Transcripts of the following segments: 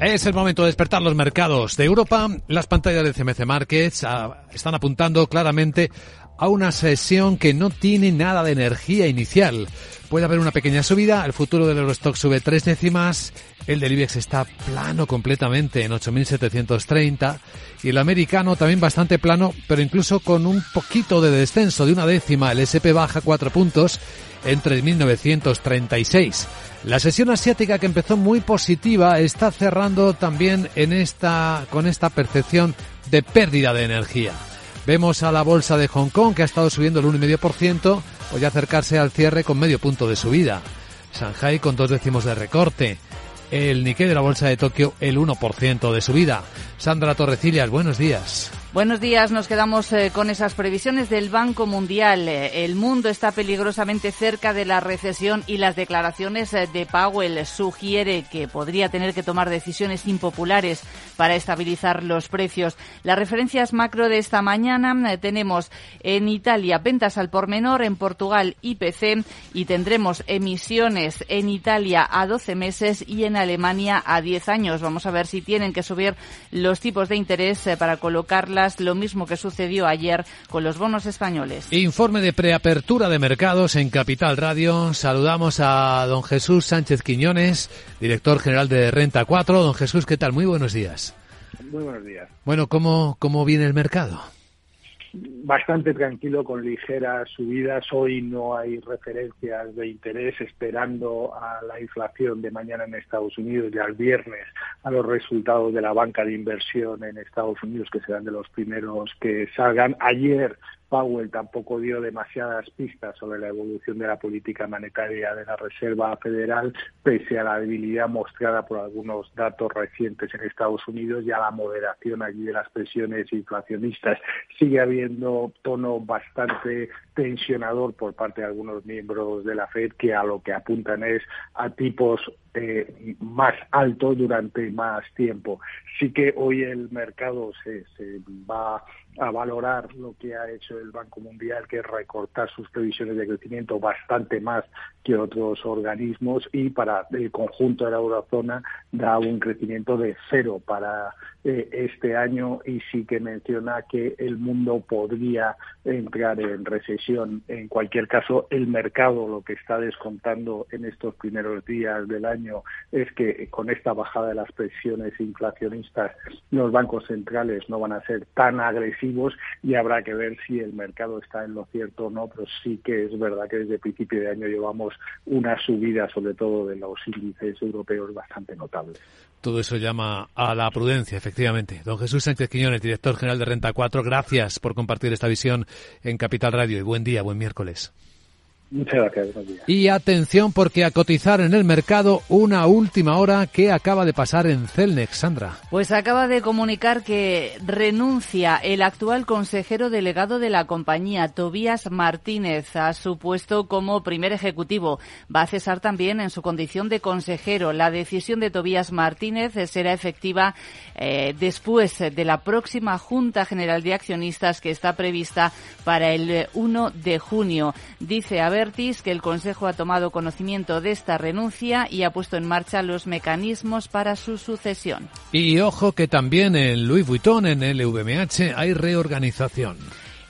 Es el momento de despertar los mercados de Europa. Las pantallas de CMC Markets ah, están apuntando claramente a una sesión que no tiene nada de energía inicial. Puede haber una pequeña subida, el futuro del Eurostock sube tres décimas, el del IBEX está plano completamente en 8.730 y el americano también bastante plano, pero incluso con un poquito de descenso de una décima, el SP baja cuatro puntos en 3.936. La sesión asiática que empezó muy positiva está cerrando también en esta, con esta percepción de pérdida de energía. Vemos a la bolsa de Hong Kong que ha estado subiendo el 1,5%, o ya acercarse al cierre con medio punto de subida. Shanghai con dos décimos de recorte. El Nikkei de la bolsa de Tokio el 1% de subida. Sandra Torrecillas, buenos días. Buenos días, nos quedamos eh, con esas previsiones del Banco Mundial. Eh, el mundo está peligrosamente cerca de la recesión y las declaraciones eh, de Powell sugiere que podría tener que tomar decisiones impopulares para estabilizar los precios. Las referencias macro de esta mañana tenemos en Italia ventas al por menor, en Portugal IPC y tendremos emisiones en Italia a 12 meses y en Alemania a 10 años. Vamos a ver si tienen que subir los tipos de interés para colocarla lo mismo que sucedió ayer con los bonos españoles. Informe de preapertura de mercados en Capital Radio. Saludamos a don Jesús Sánchez Quiñones, director general de Renta 4. Don Jesús, ¿qué tal? Muy buenos días. Muy buenos días. Bueno, ¿cómo, cómo viene el mercado? Bastante tranquilo con ligeras subidas. Hoy no hay referencias de interés esperando a la inflación de mañana en Estados Unidos y al viernes a los resultados de la banca de inversión en Estados Unidos que serán de los primeros que salgan. Ayer Powell tampoco dio demasiadas pistas sobre la evolución de la política monetaria de la Reserva Federal, pese a la debilidad mostrada por algunos datos recientes en Estados Unidos y a la moderación allí de las presiones inflacionistas. Sigue habiendo tono bastante tensionador por parte de algunos miembros de la Fed que a lo que apuntan es a tipos eh, más altos durante más tiempo. Sí que hoy el mercado se, se va a valorar lo que ha hecho el Banco Mundial, que es recortar sus previsiones de crecimiento bastante más que otros organismos y para el conjunto de la eurozona da un crecimiento de cero para eh, este año y sí que menciona que el mundo podría entrar en recesión. En cualquier caso, el mercado lo que está descontando en estos primeros días del año es que con esta bajada de las presiones inflacionistas los bancos centrales no van a ser tan agresivos y habrá que ver si el mercado está en lo cierto o no, pero sí que es verdad que desde principio de año llevamos una subida, sobre todo de los índices europeos, bastante notable. Todo eso llama a la prudencia, efectivamente. Don Jesús Sánchez Quiñones, director general de Renta 4, gracias por compartir esta visión en Capital Radio y buen día, buen miércoles. Muchas gracias. Y atención porque a cotizar en el mercado una última hora que acaba de pasar en Celnex, Sandra. Pues acaba de comunicar que renuncia el actual consejero delegado de la compañía, Tobías Martínez, a su puesto como primer ejecutivo. Va a cesar también en su condición de consejero. La decisión de Tobías Martínez será efectiva eh, después de la próxima Junta General de Accionistas que está prevista para el 1 de junio. Dice, que el Consejo ha tomado conocimiento de esta renuncia y ha puesto en marcha los mecanismos para su sucesión. Y ojo que también en Louis Vuitton, en el VMH, hay reorganización.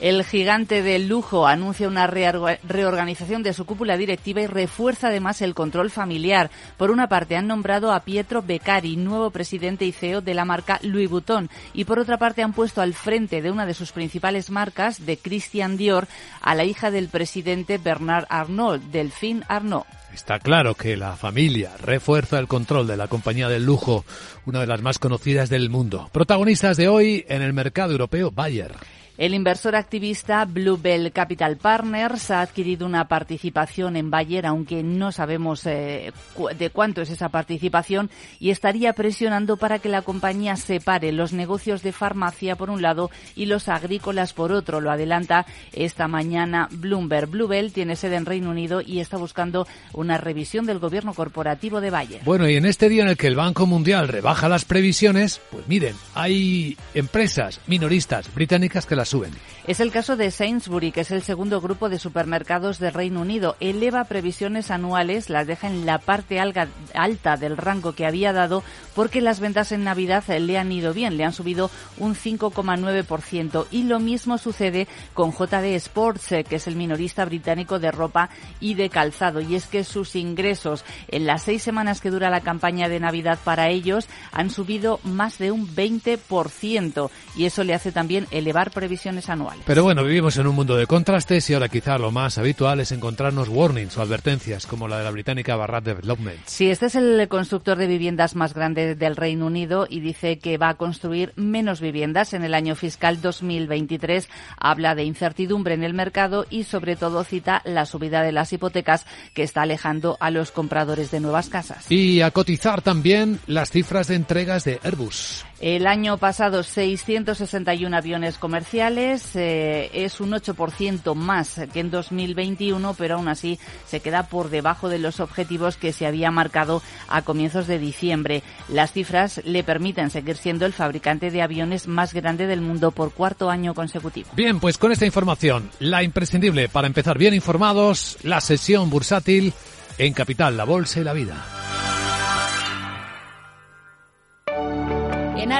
El gigante del lujo anuncia una reorganización de su cúpula directiva y refuerza además el control familiar. Por una parte, han nombrado a Pietro Beccari, nuevo presidente y CEO de la marca Louis Vuitton, y por otra parte han puesto al frente de una de sus principales marcas, de Christian Dior, a la hija del presidente Bernard Arnault, Delphine Arnault. Está claro que la familia refuerza el control de la compañía del lujo, una de las más conocidas del mundo. Protagonistas de hoy en el mercado europeo, Bayer. El inversor activista Bluebell Capital Partners ha adquirido una participación en Bayer, aunque no sabemos eh, de cuánto es esa participación, y estaría presionando para que la compañía separe los negocios de farmacia por un lado y los agrícolas por otro. Lo adelanta esta mañana Bloomberg. Bluebell tiene sede en Reino Unido y está buscando una revisión del gobierno corporativo de Bayer. Bueno, y en este día en el que el Banco Mundial rebaja las previsiones, pues miren, hay empresas minoristas británicas que las suben. Es el caso de Sainsbury, que es el segundo grupo de supermercados del Reino Unido. Eleva previsiones anuales, las deja en la parte alta del rango que había dado porque las ventas en Navidad le han ido bien, le han subido un 5,9%. Y lo mismo sucede con JD Sports, eh, que es el minorista británico de ropa y de calzado. Y es que sus ingresos en las seis semanas que dura la campaña de Navidad para ellos han subido más de un 20% y eso le hace también elevar previsiones anuales. Pero bueno, vivimos en un mundo de contrastes y ahora quizá lo más habitual es encontrarnos warnings o advertencias como la de la británica Barrat Development. Sí, este es el constructor de viviendas más grande del Reino Unido y dice que va a construir menos viviendas en el año fiscal 2023. Habla de incertidumbre en el mercado y sobre todo cita la subida de las hipotecas que está alejando a los compradores de nuevas casas. Y a cotizar también las cifras de entregas de Airbus. El año pasado 661 aviones comerciales, eh, es un 8% más que en 2021, pero aún así se queda por debajo de los objetivos que se había marcado a comienzos de diciembre. Las cifras le permiten seguir siendo el fabricante de aviones más grande del mundo por cuarto año consecutivo. Bien, pues con esta información, la imprescindible para empezar bien informados, la sesión bursátil en Capital, la Bolsa y la Vida.